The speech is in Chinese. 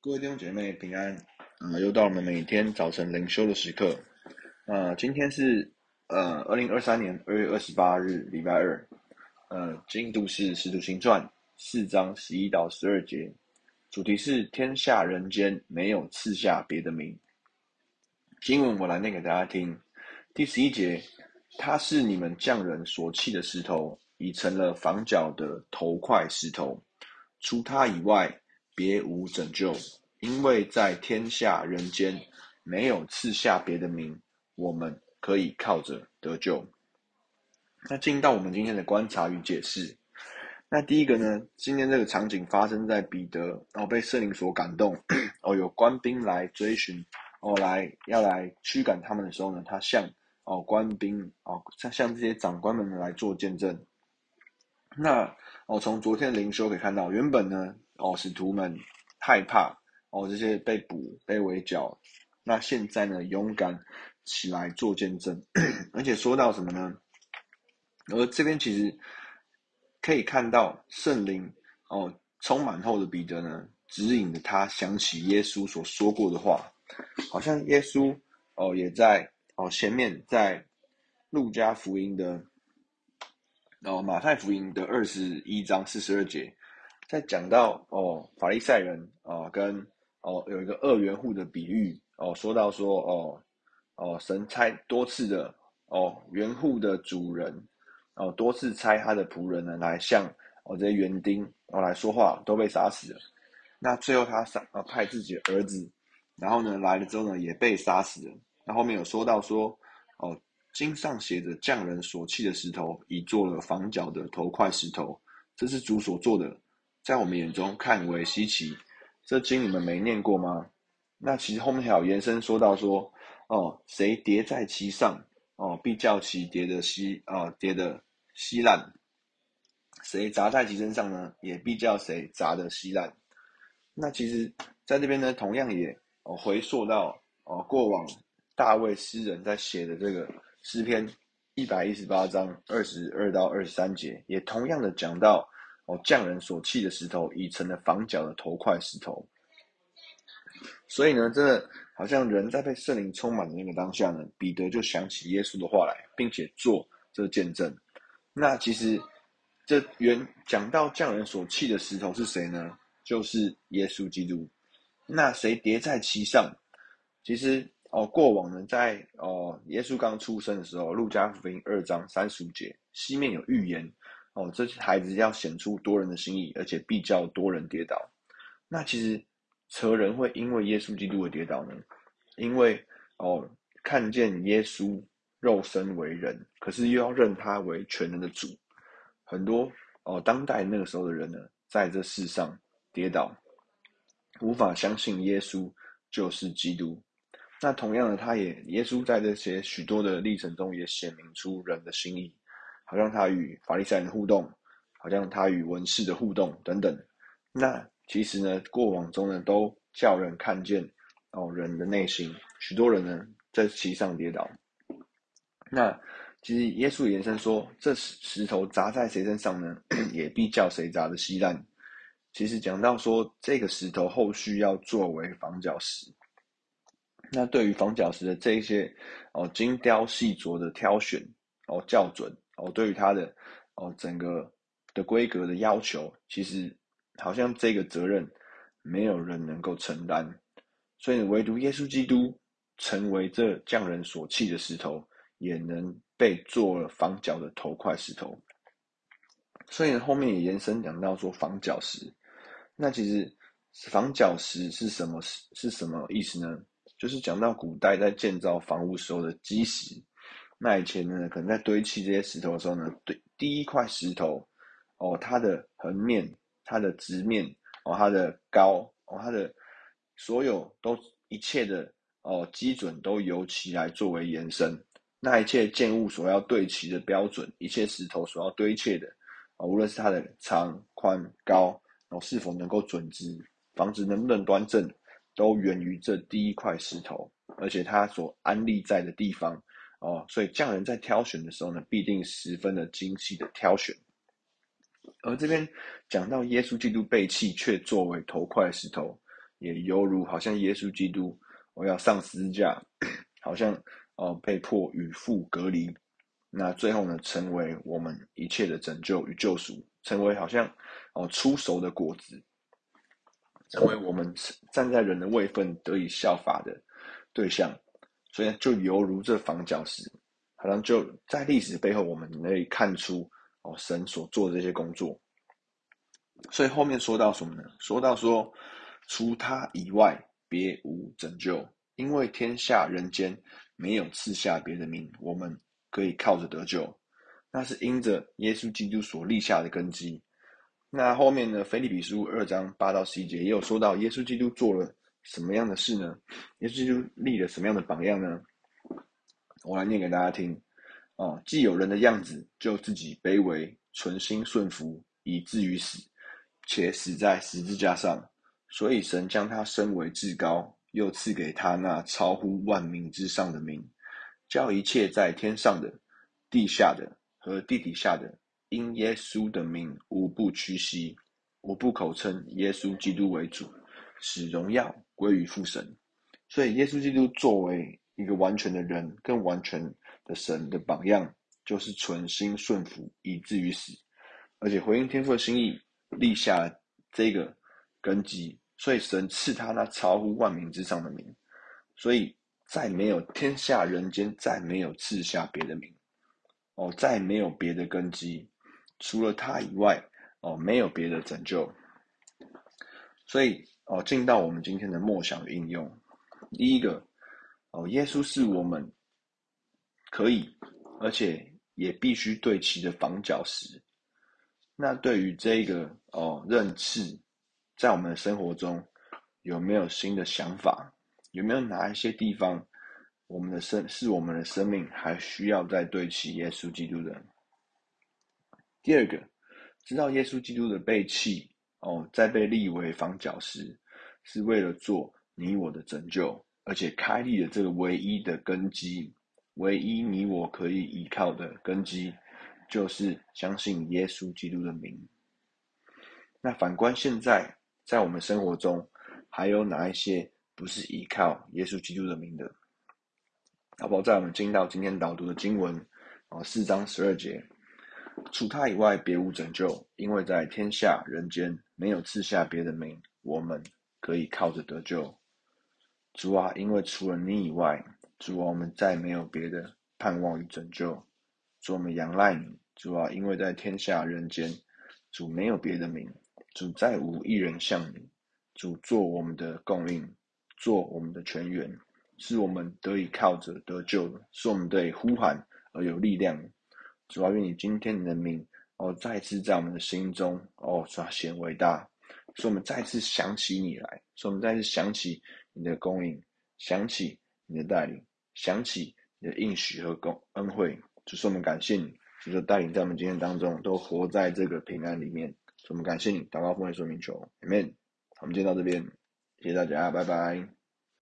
各位弟兄姐妹平安，啊、又到了我们每天早晨灵修的时刻。呃，今天是呃二零二三年二月二十八日，礼拜二。呃，进度是《使徒行传》四章十一到十二节，主题是天下人间没有赐下别的名。经文我来念给大家听。第十一节，他是你们匠人所弃的石头，已成了房角的头块石头。除他以外，别无拯救，因为在天下人间没有赐下别的名，我们可以靠着得救。那进到我们今天的观察与解释。那第一个呢，今天这个场景发生在彼得，然后被圣灵所感动，哦，有官兵来追寻，哦，来要来驱赶他们的时候呢，他向哦官兵哦向向这些长官们来做见证。那哦，从昨天的灵修可以看到，原本呢。哦，使徒们害怕哦，这些被捕、被围剿。那现在呢，勇敢起来做见证，而且说到什么呢？而这边其实可以看到圣灵哦，充满后的彼得呢，指引着他想起耶稣所说过的话，好像耶稣哦也在哦前面在路加福音的哦马太福音的二十一章四十二节。在讲到哦，法利赛人哦，跟哦有一个二元户的比喻哦，说到说哦哦，神差多次的哦，园户的主人哦，多次差他的仆人呢来向哦这些园丁哦来说话，都被杀死了。那最后他杀呃派自己的儿子，然后呢来了之后呢也被杀死了。那后面有说到说哦，经上写着匠人所弃的石头，已做了房角的头块石头，这是主所做的。在我们眼中看为稀奇，这经你们没念过吗？那其实后面还有延伸说到说，哦，谁跌在其上，哦，必叫其跌的稀，哦，跌的稀烂；谁砸在其身上呢，也必叫谁砸的稀烂。那其实在这边呢，同样也哦回溯到哦过往大卫诗人在写的这个诗篇一百一十八章二十二到二十三节，也同样的讲到。哦，匠人所弃的石头，已成了房角的头块石头。所以呢，这好像人在被圣灵充满的那个当下呢，彼得就想起耶稣的话来，并且做这个见证。那其实这原讲到匠人所弃的石头是谁呢？就是耶稣基督。那谁叠在其上？其实哦，过往呢，在哦耶稣刚出生的时候，路加福音二章三十五节，西面有预言。哦，这些孩子要显出多人的心意，而且必叫多人跌倒。那其实何人会因为耶稣基督而跌倒呢？因为哦，看见耶稣肉身为人，可是又要认他为全能的主。很多哦，当代那个时候的人呢，在这世上跌倒，无法相信耶稣就是基督。那同样的，他也耶稣在这些许多的历程中，也显明出人的心意。好像他与法利赛人的互动，好像他与文士的互动等等。那其实呢，过往中呢，都叫人看见哦，人的内心。许多人呢，在其上跌倒。那其实耶稣延伸说，这石头砸在谁身上呢？也必叫谁砸的稀烂。其实讲到说，这个石头后续要作为房角石。那对于房角石的这一些哦，精雕细琢的挑选哦，校准。哦，对于他的哦整个的规格的要求，其实好像这个责任没有人能够承担，所以唯独耶稣基督成为这匠人所弃的石头，也能被做了房角的头块石头。所以后面也延伸讲到说房角石，那其实房角石是什么？是什么意思呢？就是讲到古代在建造房屋时候的基石。那以前呢，可能在堆砌这些石头的时候呢，对第一块石头，哦，它的横面、它的直面、哦，它的高、哦，它的所有都一切的哦基准都由其来作为延伸。那一切建物所要对齐的标准，一切石头所要堆砌的，啊、无论是它的长、宽、高，然哦，是否能够准直，房子能不能端正，都源于这第一块石头，而且它所安立在的地方。哦，所以匠人在挑选的时候呢，必定十分的精细的挑选。而这边讲到耶稣基督被弃，却作为头块石头，也犹如好像耶稣基督，我要上十字架，好像哦、被迫与父隔离，那最后呢，成为我们一切的拯救与救赎，成为好像哦、出、熟的果子，成为我们站在人的位分得以效法的对象，所以就犹如这房角石，好像就在历史背后，我们可以看出哦神所做的这些工作。所以后面说到什么呢？说到说，除他以外，别无拯救，因为天下人间没有赐下别的名，我们可以靠着得救。那是因着耶稣基督所立下的根基。那后面呢？腓利比书二章八到十一节也有说到，耶稣基督做了什么样的事呢？耶稣基督立了什么样的榜样呢？我来念给大家听。哦，既有人的样子，就自己卑微，存心顺服，以至于死。且死在十字架上，所以神将他升为至高，又赐给他那超乎万名之上的名，叫一切在天上的、地下的和地底下的，因耶稣的名，无不屈膝，无不口称耶稣基督为主，使荣耀归于父神。所以，耶稣基督作为一个完全的人，更完全的神的榜样，就是存心顺服，以至于死，而且回应天父的心意。立下这个根基，所以神赐他那超乎万民之上的名，所以再没有天下人间再没有赐下别的名，哦，再没有别的根基，除了他以外，哦，没有别的拯救。所以哦，进到我们今天的默想的应用，第一个哦，耶稣是我们可以而且也必须对齐的房角石。那对于这个哦认识，在我们的生活中有没有新的想法？有没有哪一些地方，我们的生是我们的生命还需要再对齐耶稣基督的？第二个，知道耶稣基督的被弃哦，再被立为房角石，是为了做你我的拯救，而且开立的这个唯一的根基，唯一你我可以依靠的根基。就是相信耶稣基督的名。那反观现在，在我们生活中，还有哪一些不是依靠耶稣基督的名的？好不好？在我们进到今天导读的经文，啊，四章十二节，除他以外，别无拯救，因为在天下人间没有赐下别的名，我们可以靠着得救。主啊，因为除了你以外，主啊，我们再没有别的盼望与拯救。主，我们仰赖你，主啊，因为在天下人间，主没有别的名，主再无一人像你，主做我们的供应，做我们的泉源，是我们得以靠着得救的，是我们得以呼喊而有力量。主啊，愿你今天你的名哦，再次在我们的心中哦彰显伟大，使我们再次想起你来，使我们再次想起你的供应，想起你的带领，想起你的应许和公恩惠。就是我们感谢你，就是带领在我们今天当中都活在这个平安里面。所以我们感谢你，祷告奉耶稣名求，Amen。我们今天到这边，谢谢大家，拜拜。